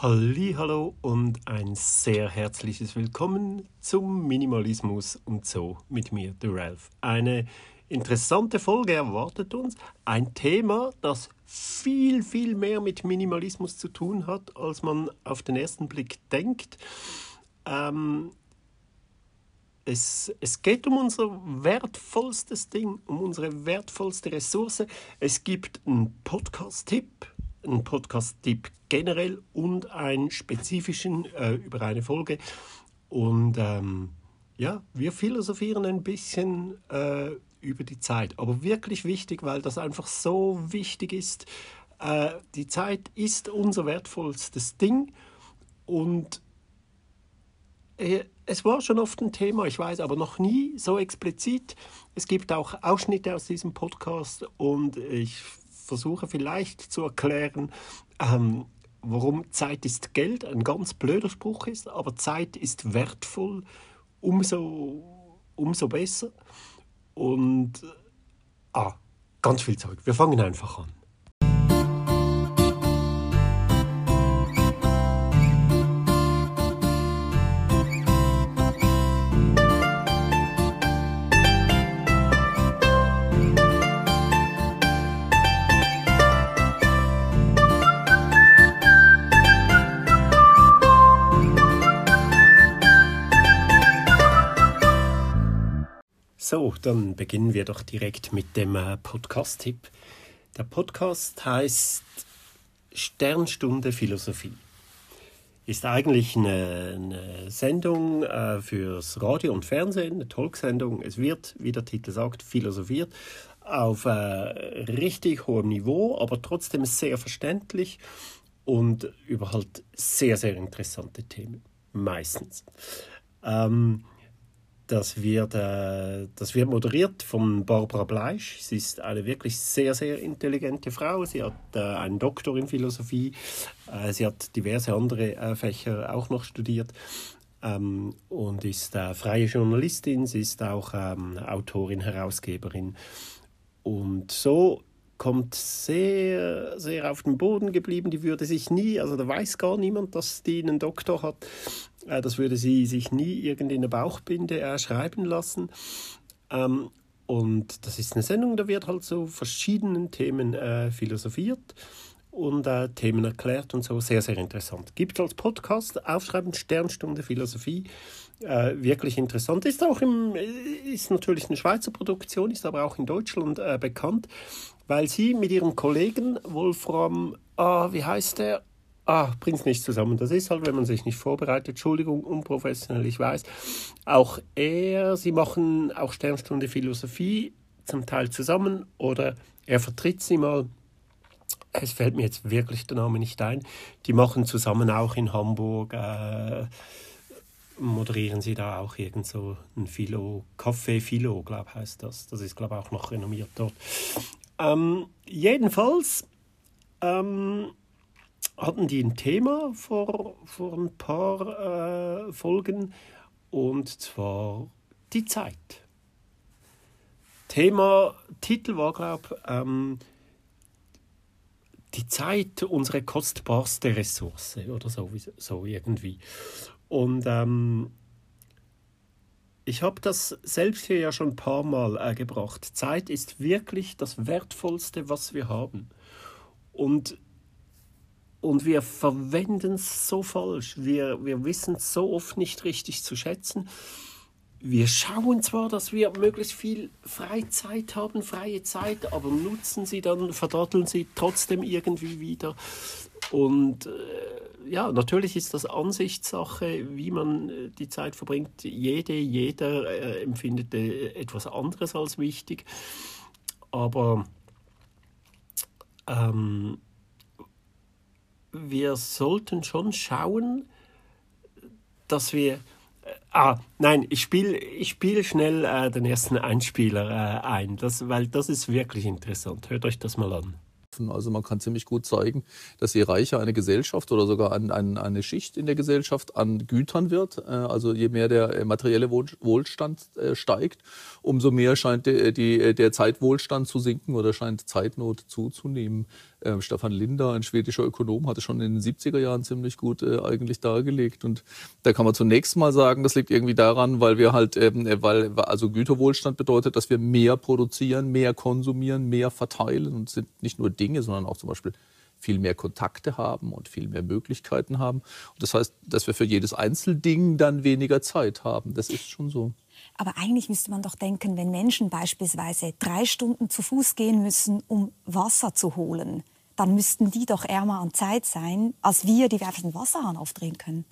Hallo und ein sehr herzliches Willkommen zum Minimalismus und so mit mir, der Ralph. Eine interessante Folge erwartet uns. Ein Thema, das viel, viel mehr mit Minimalismus zu tun hat, als man auf den ersten Blick denkt. Ähm, es, es geht um unser wertvollstes Ding, um unsere wertvollste Ressource. Es gibt einen Podcast-Tipp, einen Podcast-Tipp generell und einen spezifischen äh, über eine Folge. Und ähm, ja, wir philosophieren ein bisschen äh, über die Zeit. Aber wirklich wichtig, weil das einfach so wichtig ist. Äh, die Zeit ist unser wertvollstes Ding und äh, es war schon oft ein Thema, ich weiß, aber noch nie so explizit. Es gibt auch Ausschnitte aus diesem Podcast und ich versuche vielleicht zu erklären, ähm, warum Zeit ist Geld ein ganz blöder Spruch ist, aber Zeit ist wertvoll, umso, umso besser. Und ah, ganz viel Zeug. Wir fangen einfach an. Dann beginnen wir doch direkt mit dem äh, Podcast-Tipp. Der Podcast heißt Sternstunde Philosophie. Ist eigentlich eine, eine Sendung äh, fürs Radio und Fernsehen, eine Talksendung. Es wird, wie der Titel sagt, philosophiert auf äh, richtig hohem Niveau, aber trotzdem sehr verständlich und über halt sehr, sehr interessante Themen. Meistens. Ähm, das wird, äh, das wird moderiert von Barbara Bleisch. Sie ist eine wirklich sehr, sehr intelligente Frau. Sie hat äh, einen Doktor in Philosophie. Äh, sie hat diverse andere äh, Fächer auch noch studiert ähm, und ist äh, freie Journalistin. Sie ist auch ähm, Autorin, Herausgeberin. Und so kommt sehr, sehr auf den Boden geblieben. Die würde sich nie, also da weiß gar niemand, dass die einen Doktor hat. Äh, das würde sie sich nie irgendwie in eine Bauchbinde äh, schreiben lassen. Ähm, und das ist eine Sendung, da wird halt so verschiedenen Themen äh, philosophiert und äh, Themen erklärt und so. Sehr, sehr interessant. Gibt als Podcast, aufschreiben Sternstunde Philosophie. Wirklich interessant. Ist auch im, ist natürlich eine Schweizer Produktion, ist aber auch in Deutschland bekannt, weil sie mit ihrem Kollegen Wolfram, ah, wie heißt der? Ah, bringt es nicht zusammen. Das ist halt, wenn man sich nicht vorbereitet. Entschuldigung, unprofessionell, ich weiß. Auch er, sie machen auch Sternstunde Philosophie zum Teil zusammen oder er vertritt sie mal. Es fällt mir jetzt wirklich der Name nicht ein. Die machen zusammen auch in Hamburg, äh, moderieren sie da auch irgend so ein Philo, Café Philo, glaube heißt das. Das ist, glaube ich, auch noch renommiert dort. Ähm, jedenfalls, ähm, hatten die ein Thema vor, vor ein paar äh, Folgen und zwar die Zeit. Thema, Titel war, glaube ich, ähm, die Zeit, unsere kostbarste Ressource oder so, so irgendwie. Und ähm, ich habe das selbst hier ja schon ein paar Mal äh, gebracht. Zeit ist wirklich das Wertvollste, was wir haben. Und und wir verwenden es so falsch. Wir, wir wissen es so oft nicht richtig zu schätzen. Wir schauen zwar, dass wir möglichst viel Freizeit haben, freie Zeit, aber nutzen sie dann, verdatteln sie trotzdem irgendwie wieder. Und äh, ja, natürlich ist das Ansichtssache, wie man äh, die Zeit verbringt. Jede, jeder äh, empfindet äh, etwas anderes als wichtig. Aber ähm, wir sollten schon schauen, dass wir. Äh, ah, nein, ich spiele ich spiel schnell äh, den ersten Einspieler äh, ein, das, weil das ist wirklich interessant. Hört euch das mal an. Also man kann ziemlich gut zeigen, dass je reicher eine Gesellschaft oder sogar ein, ein, eine Schicht in der Gesellschaft an Gütern wird, äh, also je mehr der äh, materielle Wohlstand steigt, umso mehr scheint die, der Zeitwohlstand zu sinken oder scheint Zeitnot zuzunehmen. Äh, Stefan Linder, ein schwedischer Ökonom, hatte schon in den 70er Jahren ziemlich gut äh, eigentlich dargelegt. Und da kann man zunächst mal sagen, das liegt irgendwie daran, weil wir halt, ähm, äh, weil also Güterwohlstand bedeutet, dass wir mehr produzieren, mehr konsumieren, mehr verteilen und sind nicht nur Dinge, sondern auch zum Beispiel viel mehr Kontakte haben und viel mehr Möglichkeiten haben. Und das heißt, dass wir für jedes Einzelding dann weniger Zeit haben. Das ist schon so. Aber eigentlich müsste man doch denken, wenn Menschen beispielsweise drei Stunden zu Fuß gehen müssen, um Wasser zu holen, dann müssten die doch ärmer an Zeit sein, als wir, die wir einfach den Wasserhahn aufdrehen können.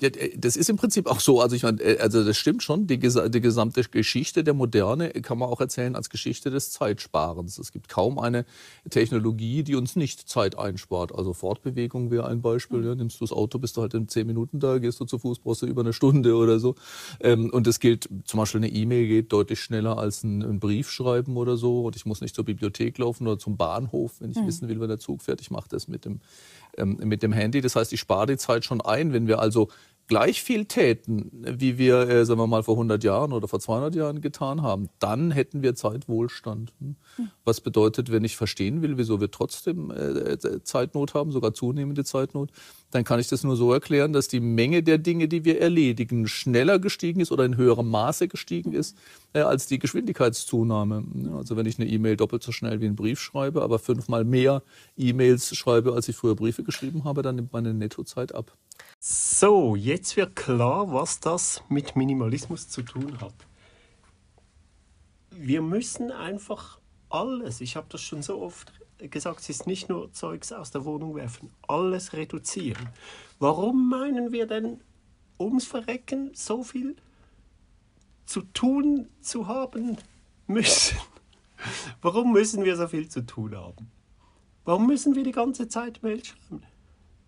Äh, das ist im Prinzip auch so. Also ich meine, äh, also das stimmt schon. Die, die, gesamte Geschichte der Moderne kann man auch erzählen als Geschichte des Zeitsparens. Es gibt kaum eine Technologie, die uns nicht Zeit einspart. Also Fortbewegung wäre ein Beispiel. Ja, nimmst du das Auto, bist du halt in zehn Minuten da, gehst du zu Fuß, brauchst du über eine Stunde oder so. Ähm, und es gilt zum Beispiel eine E-Mail geht deutlich schneller als ein, ein, Brief schreiben oder so. Und ich muss nicht zur Bibliothek laufen oder zum Bahnhof, wenn ich mhm. wissen will, wann der Zug fährt. Ich mache das mit dem ähm, mit dem Handy. Das heißt, ich spare die Zeit schon ein. Wenn wir also gleich viel täten, wie wir, äh, sagen wir mal, vor 100 Jahren oder vor 200 Jahren getan haben, dann hätten wir Zeitwohlstand. Hm? Was bedeutet, wenn ich verstehen will, wieso wir trotzdem äh, Zeitnot haben, sogar zunehmende Zeitnot, dann kann ich das nur so erklären, dass die Menge der Dinge, die wir erledigen, schneller gestiegen ist oder in höherem Maße gestiegen ist äh, als die Geschwindigkeitszunahme. Also wenn ich eine E-Mail doppelt so schnell wie einen Brief schreibe, aber fünfmal mehr E-Mails schreibe, als ich früher Briefe geschrieben habe, dann nimmt meine Nettozeit ab. So, jetzt wird klar, was das mit Minimalismus zu tun hat. Wir müssen einfach alles, ich habe das schon so oft gesagt, es ist nicht nur Zeugs aus der Wohnung werfen, alles reduzieren. Warum meinen wir denn ums Verrecken so viel zu tun zu haben müssen? Warum müssen wir so viel zu tun haben? Warum müssen wir die ganze Zeit Mails schreiben?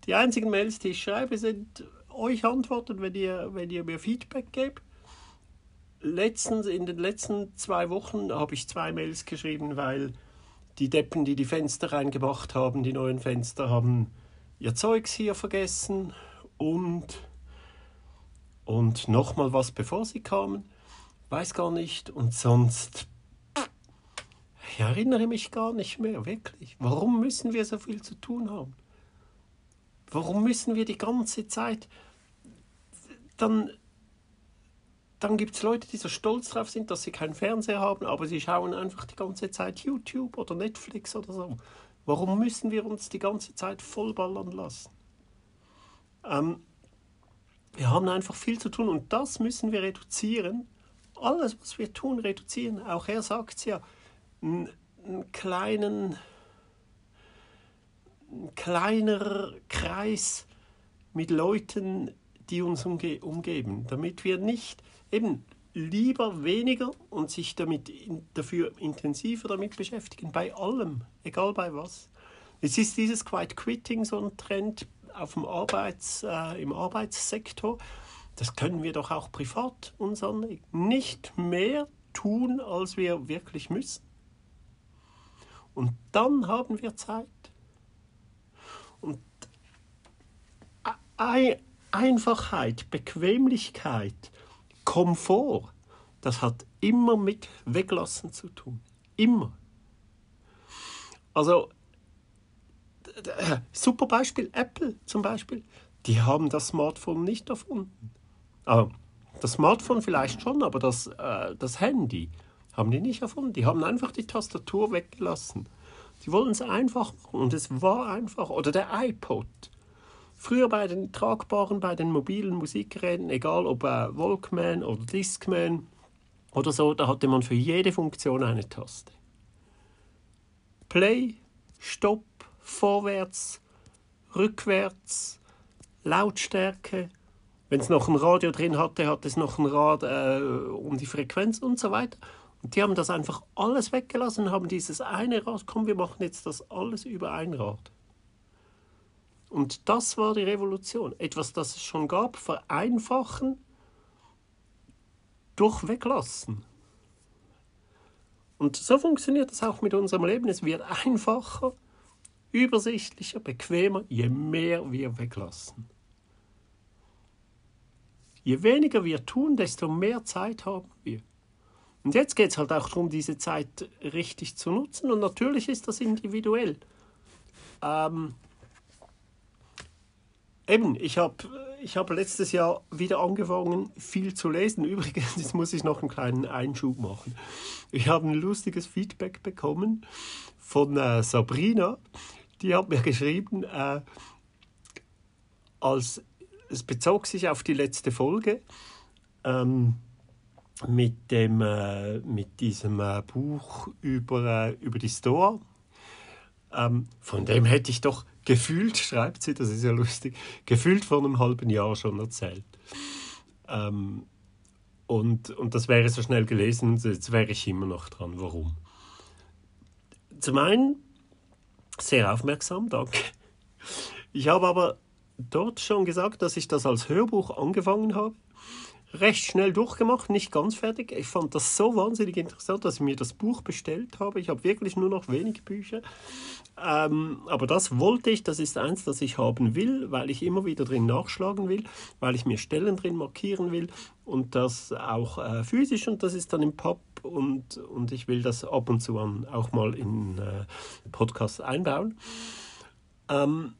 Die einzigen Mails, die ich schreibe, sind euch antworten, wenn ihr, wenn ihr mir Feedback gebt. Letztens, in den letzten zwei Wochen habe ich zwei Mails geschrieben, weil die Deppen, die die Fenster reingemacht haben, die neuen Fenster, haben ihr Zeugs hier vergessen und, und nochmal was, bevor sie kamen. Weiß gar nicht. Und sonst, ich erinnere mich gar nicht mehr, wirklich. Warum müssen wir so viel zu tun haben? Warum müssen wir die ganze Zeit dann dann gibt es Leute, die so stolz drauf sind, dass sie keinen Fernseher haben, aber sie schauen einfach die ganze Zeit YouTube oder Netflix oder so. Warum müssen wir uns die ganze Zeit vollballern lassen? Ähm, wir haben einfach viel zu tun und das müssen wir reduzieren. Alles, was wir tun, reduzieren. Auch er sagt es ja, einen, einen kleinen, ein kleiner Kreis mit Leuten, die uns umge umgeben, damit wir nicht eben lieber weniger und sich damit in, dafür intensiver damit beschäftigen, bei allem, egal bei was. Es ist dieses Quiet Quitting so ein Trend auf dem Arbeits, äh, im Arbeitssektor. Das können wir doch auch privat uns anlegen. Nicht mehr tun, als wir wirklich müssen. Und dann haben wir Zeit. Und Einfachheit, Bequemlichkeit, Komfort, das hat immer mit Weglassen zu tun. Immer. Also, super Beispiel, Apple zum Beispiel. Die haben das Smartphone nicht erfunden. Also, das Smartphone vielleicht schon, aber das, äh, das Handy haben die nicht erfunden. Die haben einfach die Tastatur weggelassen. Die wollen es einfach machen und es war einfach. Oder der iPod. Früher bei den tragbaren, bei den mobilen Musikgeräten, egal ob äh, Walkman oder Discman oder so, da hatte man für jede Funktion eine Taste. Play, Stopp, vorwärts, rückwärts, Lautstärke. Wenn es noch ein Radio drin hatte, hat es noch ein Rad äh, um die Frequenz und so weiter. Und die haben das einfach alles weggelassen und haben dieses eine Rad, komm, wir machen jetzt das alles über ein Rad. Und das war die Revolution. Etwas, das es schon gab, vereinfachen, durch weglassen. Und so funktioniert es auch mit unserem Leben. Es wird einfacher, übersichtlicher, bequemer, je mehr wir weglassen. Je weniger wir tun, desto mehr Zeit haben wir. Und jetzt geht es halt auch darum, diese Zeit richtig zu nutzen. Und natürlich ist das individuell. Ähm, eben, ich habe ich hab letztes Jahr wieder angefangen, viel zu lesen. Übrigens, jetzt muss ich noch einen kleinen Einschub machen. Ich habe ein lustiges Feedback bekommen von äh, Sabrina. Die hat mir geschrieben, äh, als, es bezog sich auf die letzte Folge. Ähm, mit, dem, äh, mit diesem äh, Buch über, äh, über die Stoa. Ähm, von dem hätte ich doch gefühlt, schreibt sie, das ist ja lustig, gefühlt vor einem halben Jahr schon erzählt. Ähm, und, und das wäre so schnell gelesen, jetzt wäre ich immer noch dran. Warum? Zum einen sehr aufmerksam, danke. Ich habe aber dort schon gesagt, dass ich das als Hörbuch angefangen habe recht schnell durchgemacht, nicht ganz fertig. Ich fand das so wahnsinnig interessant, dass ich mir das Buch bestellt habe. Ich habe wirklich nur noch wenig Bücher. Ähm, aber das wollte ich, das ist eins, das ich haben will, weil ich immer wieder drin nachschlagen will, weil ich mir Stellen drin markieren will und das auch äh, physisch und das ist dann im Pub und, und ich will das ab und zu an auch mal in äh, Podcasts einbauen. Ähm,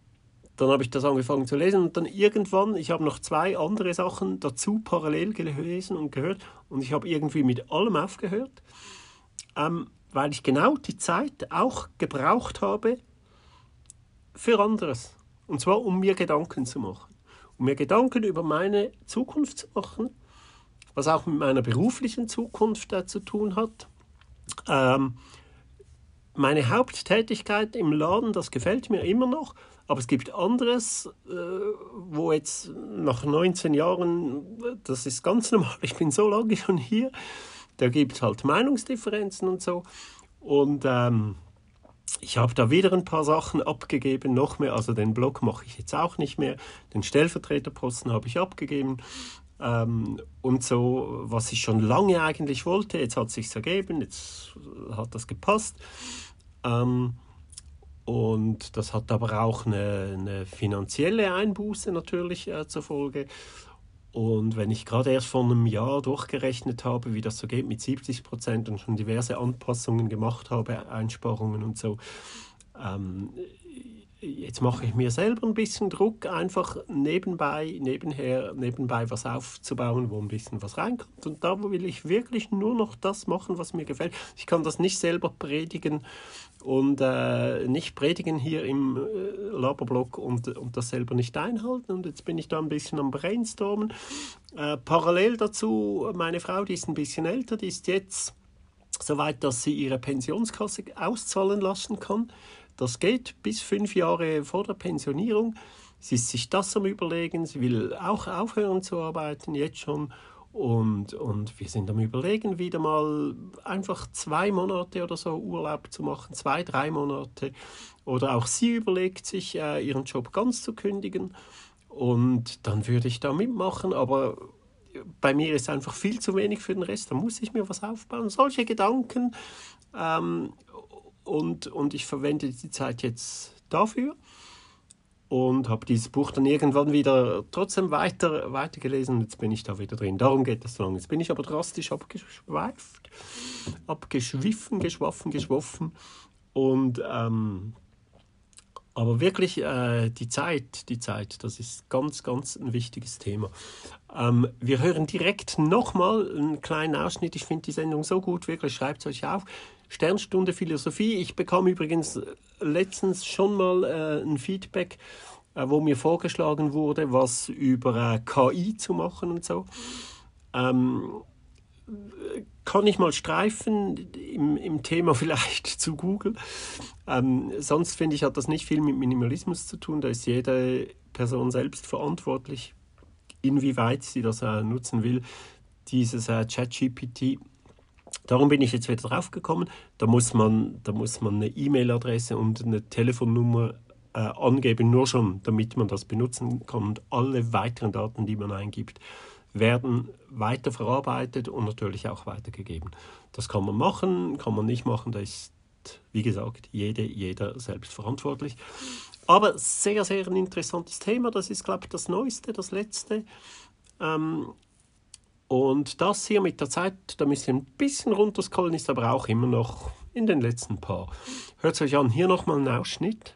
dann habe ich das angefangen zu lesen und dann irgendwann, ich habe noch zwei andere Sachen dazu parallel gelesen und gehört und ich habe irgendwie mit allem aufgehört, ähm, weil ich genau die Zeit auch gebraucht habe für anderes. Und zwar, um mir Gedanken zu machen. Um mir Gedanken über meine Zukunft zu machen, was auch mit meiner beruflichen Zukunft äh, zu tun hat. Ähm, meine Haupttätigkeit im Laden, das gefällt mir immer noch, aber es gibt anderes, äh, wo jetzt nach 19 Jahren, das ist ganz normal, ich bin so lange schon hier, da gibt es halt Meinungsdifferenzen und so. Und ähm, ich habe da wieder ein paar Sachen abgegeben, noch mehr. Also den Blog mache ich jetzt auch nicht mehr. Den Stellvertreterposten habe ich abgegeben. Ähm, und so, was ich schon lange eigentlich wollte, jetzt hat es sich ergeben, jetzt hat das gepasst. Ähm, und das hat aber auch eine, eine finanzielle Einbuße natürlich äh, zur Folge. Und wenn ich gerade erst vor einem Jahr durchgerechnet habe, wie das so geht mit 70 Prozent und schon diverse Anpassungen gemacht habe, Einsparungen und so, ähm, jetzt mache ich mir selber ein bisschen Druck, einfach nebenbei, nebenher, nebenbei was aufzubauen, wo ein bisschen was reinkommt. Und da will ich wirklich nur noch das machen, was mir gefällt. Ich kann das nicht selber predigen und äh, nicht predigen hier im äh, Laberblog und, und das selber nicht einhalten. Und jetzt bin ich da ein bisschen am Brainstormen. Äh, parallel dazu, meine Frau, die ist ein bisschen älter, die ist jetzt soweit, dass sie ihre Pensionskasse auszahlen lassen kann. Das geht bis fünf Jahre vor der Pensionierung. Sie ist sich das am Überlegen. Sie will auch aufhören zu arbeiten, jetzt schon. Und, und wir sind am Überlegen, wieder mal einfach zwei Monate oder so Urlaub zu machen, zwei, drei Monate. Oder auch sie überlegt sich, äh, ihren Job ganz zu kündigen. Und dann würde ich da mitmachen, aber bei mir ist einfach viel zu wenig für den Rest. Da muss ich mir was aufbauen. Solche Gedanken ähm, und, und ich verwende die Zeit jetzt dafür und habe dieses Buch dann irgendwann wieder trotzdem weiter, weitergelesen und jetzt bin ich da wieder drin. Darum geht es so lange. Jetzt bin ich aber drastisch abgeschweift, abgeschwiffen, geschwaffen, geschwoffen und ähm, aber wirklich äh, die Zeit, die Zeit, das ist ganz, ganz ein wichtiges Thema. Ähm, wir hören direkt nochmal einen kleinen Ausschnitt. Ich finde die Sendung so gut, wirklich schreibt es euch auf. Sternstunde Philosophie. Ich bekam übrigens letztens schon mal äh, ein Feedback, äh, wo mir vorgeschlagen wurde, was über äh, KI zu machen und so. Ähm, kann ich mal streifen im, im Thema vielleicht zu Google. Ähm, sonst finde ich, hat das nicht viel mit Minimalismus zu tun. Da ist jede Person selbst verantwortlich, inwieweit sie das äh, nutzen will. Dieses äh, ChatGPT Darum bin ich jetzt wieder drauf gekommen. Da muss man, da muss man eine E-Mail-Adresse und eine Telefonnummer äh, angeben, nur schon, damit man das benutzen kann. Und alle weiteren Daten, die man eingibt, werden weiterverarbeitet und natürlich auch weitergegeben. Das kann man machen, kann man nicht machen. Da ist, wie gesagt, jede, jeder selbst verantwortlich. Aber sehr, sehr ein interessantes Thema. Das ist, glaube ich, das Neueste, das Letzte. Ähm, Und das hier mit der Zeit, da müsst ihr ein bisschen runterscrollen, ist aber auch immer noch in den letzten paar. Hört es euch an, hier nochmal ein Ausschnitt.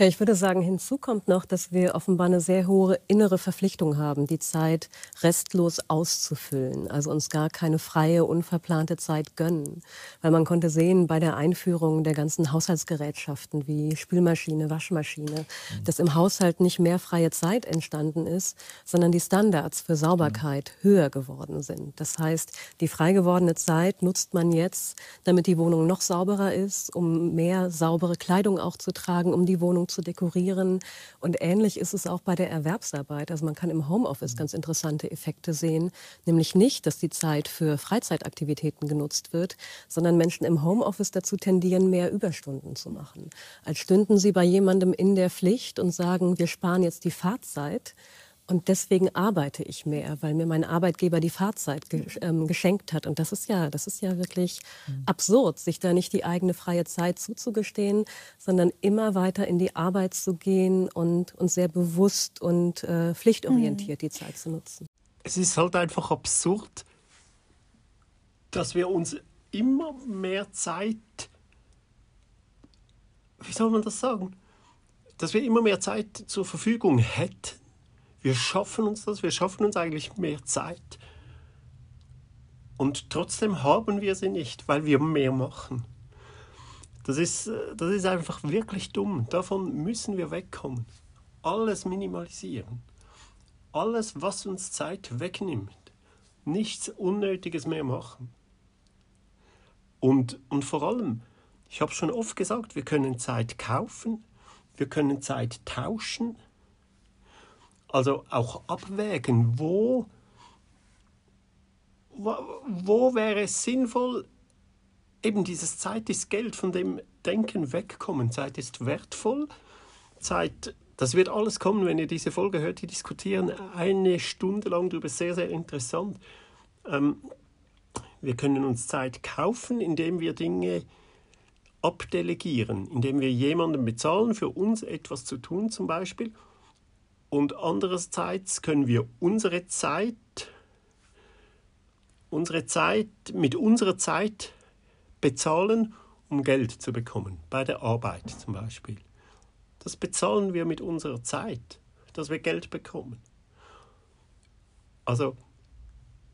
Ja, ich würde sagen, hinzu kommt noch, dass wir offenbar eine sehr hohe innere Verpflichtung haben, die Zeit restlos auszufüllen, also uns gar keine freie, unverplante Zeit gönnen. Weil man konnte sehen bei der Einführung der ganzen Haushaltsgerätschaften wie Spülmaschine, Waschmaschine, mhm. dass im Haushalt nicht mehr freie Zeit entstanden ist, sondern die Standards für Sauberkeit mhm. höher geworden sind. Das heißt, die frei gewordene Zeit nutzt man jetzt, damit die Wohnung noch sauberer ist, um mehr saubere Kleidung auch zu tragen, um die Wohnung zu dekorieren. Und ähnlich ist es auch bei der Erwerbsarbeit. Also man kann im Homeoffice ganz interessante Effekte sehen, nämlich nicht, dass die Zeit für Freizeitaktivitäten genutzt wird, sondern Menschen im Homeoffice dazu tendieren, mehr Überstunden zu machen. Als stünden sie bei jemandem in der Pflicht und sagen, wir sparen jetzt die Fahrzeit und deswegen arbeite ich mehr, weil mir mein Arbeitgeber die Fahrzeit ge ähm, geschenkt hat. Und das ist ja, das ist ja wirklich mhm. absurd, sich da nicht die eigene freie Zeit zuzugestehen, sondern immer weiter in die Arbeit zu gehen und, und sehr bewusst und äh, pflichtorientiert mhm. die Zeit zu nutzen. Es ist halt einfach absurd, dass wir uns immer mehr Zeit, wie soll man das sagen, dass wir immer mehr Zeit zur Verfügung hätten wir schaffen uns das, wir schaffen uns eigentlich mehr Zeit. Und trotzdem haben wir sie nicht, weil wir mehr machen. Das ist, das ist einfach wirklich dumm. Davon müssen wir wegkommen. Alles minimalisieren. Alles, was uns Zeit wegnimmt. Nichts Unnötiges mehr machen. Und, und vor allem, ich habe schon oft gesagt, wir können Zeit kaufen, wir können Zeit tauschen, also auch abwägen, wo, wo, wo wäre es sinnvoll, eben dieses Zeit ist Geld, von dem Denken wegkommen. Zeit ist wertvoll. Zeit, das wird alles kommen, wenn ihr diese Folge hört. Die diskutieren eine Stunde lang darüber, sehr, sehr interessant. Ähm, wir können uns Zeit kaufen, indem wir Dinge abdelegieren, indem wir jemanden bezahlen, für uns etwas zu tun zum Beispiel und andererseits können wir unsere Zeit, unsere Zeit mit unserer Zeit bezahlen, um Geld zu bekommen, bei der Arbeit zum Beispiel. Das bezahlen wir mit unserer Zeit, dass wir Geld bekommen. Also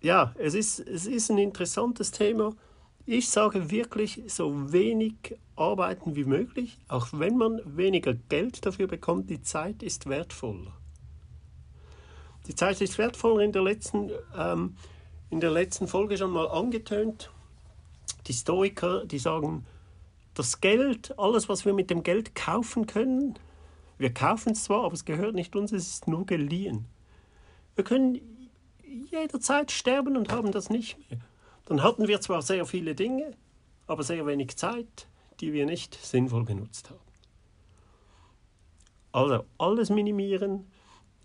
ja, es ist, es ist ein interessantes Thema. Ich sage wirklich, so wenig arbeiten wie möglich, auch wenn man weniger Geld dafür bekommt, die Zeit ist wertvoller. Die Zeit ist wertvoll in der letzten, ähm, in der letzten Folge schon mal angetönt. Die Stoiker, die sagen, das Geld, alles, was wir mit dem Geld kaufen können, wir kaufen es zwar, aber es gehört nicht uns, es ist nur geliehen. Wir können jederzeit sterben und haben das nicht mehr. Dann hatten wir zwar sehr viele Dinge, aber sehr wenig Zeit, die wir nicht sinnvoll genutzt haben. Also alles minimieren,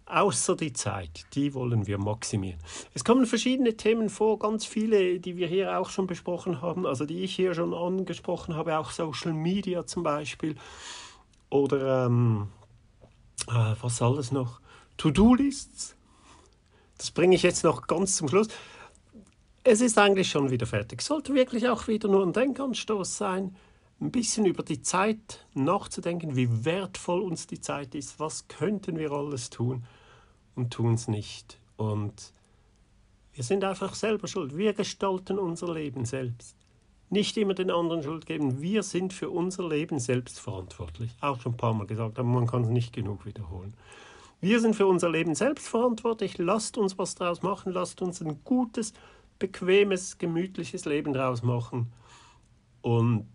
außer die Zeit, die wollen wir maximieren. Es kommen verschiedene Themen vor, ganz viele, die wir hier auch schon besprochen haben, also die ich hier schon angesprochen habe, auch Social Media zum Beispiel oder ähm, äh, was alles noch, To-Do-Lists. Das bringe ich jetzt noch ganz zum Schluss. Es ist eigentlich schon wieder fertig. Sollte wirklich auch wieder nur ein Denkanstoß sein, ein bisschen über die Zeit nachzudenken, wie wertvoll uns die Zeit ist, was könnten wir alles tun und tun es nicht. Und wir sind einfach selber schuld. Wir gestalten unser Leben selbst. Nicht immer den anderen Schuld geben. Wir sind für unser Leben selbst verantwortlich. Auch schon ein paar Mal gesagt, aber man kann es nicht genug wiederholen. Wir sind für unser Leben selbst verantwortlich. Lasst uns was draus machen. Lasst uns ein gutes, bequemes, gemütliches Leben draus machen. Und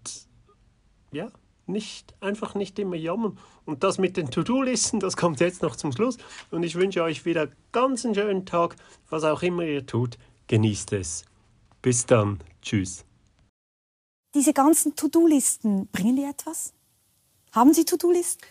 ja, nicht, einfach nicht immer jammern. Und das mit den To-Do-Listen, das kommt jetzt noch zum Schluss. Und ich wünsche euch wieder ganz einen schönen Tag, was auch immer ihr tut. Genießt es. Bis dann. Tschüss. Diese ganzen To-Do-Listen, bringen die etwas? Haben Sie To-Do-Listen?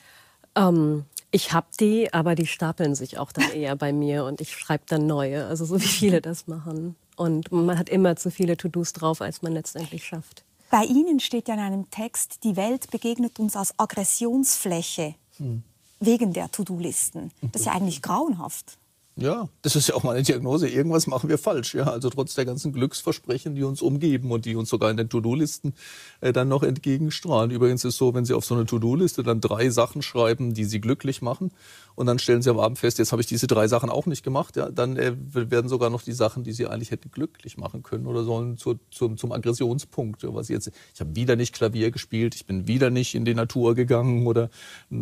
Ähm, ich habe die, aber die stapeln sich auch dann eher bei mir und ich schreibe dann neue, also so wie viele das machen. Und man hat immer zu viele To-Dos drauf, als man letztendlich schafft. Bei Ihnen steht ja in einem Text, die Welt begegnet uns als Aggressionsfläche hm. wegen der To-Do-Listen. Das ist ja eigentlich grauenhaft. Ja, das ist ja auch meine Diagnose. Irgendwas machen wir falsch. Ja, also trotz der ganzen Glücksversprechen, die uns umgeben und die uns sogar in den To-Do-Listen äh, dann noch entgegenstrahlen. Übrigens ist es so, wenn Sie auf so eine To-Do-Liste dann drei Sachen schreiben, die Sie glücklich machen, und dann stellen Sie am Abend fest, jetzt habe ich diese drei Sachen auch nicht gemacht, ja, dann äh, werden sogar noch die Sachen, die Sie eigentlich hätten glücklich machen können oder sollen zu, zu, zum Aggressionspunkt. Ja, was jetzt, ich habe wieder nicht Klavier gespielt, ich bin wieder nicht in die Natur gegangen oder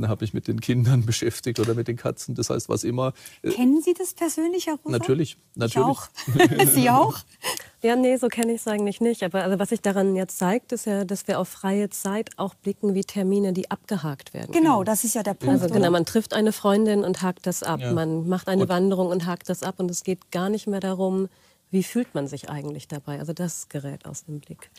habe ich mit den Kindern beschäftigt oder mit den Katzen. Das heißt, was immer. Äh, Kennen Sie das persönlich, Herr Rosa? Natürlich, natürlich. Ich auch. Sie auch? Ja, nee, so kenne ich es eigentlich nicht. Aber also, was sich daran jetzt zeigt, ist ja, dass wir auf freie Zeit auch blicken wie Termine, die abgehakt werden. Genau, das ist ja der Punkt. Also genau, man trifft eine Freundin und hakt das ab. Ja. Man macht eine und Wanderung und hakt das ab. Und es geht gar nicht mehr darum, wie fühlt man sich eigentlich dabei. Also das gerät aus dem Blick.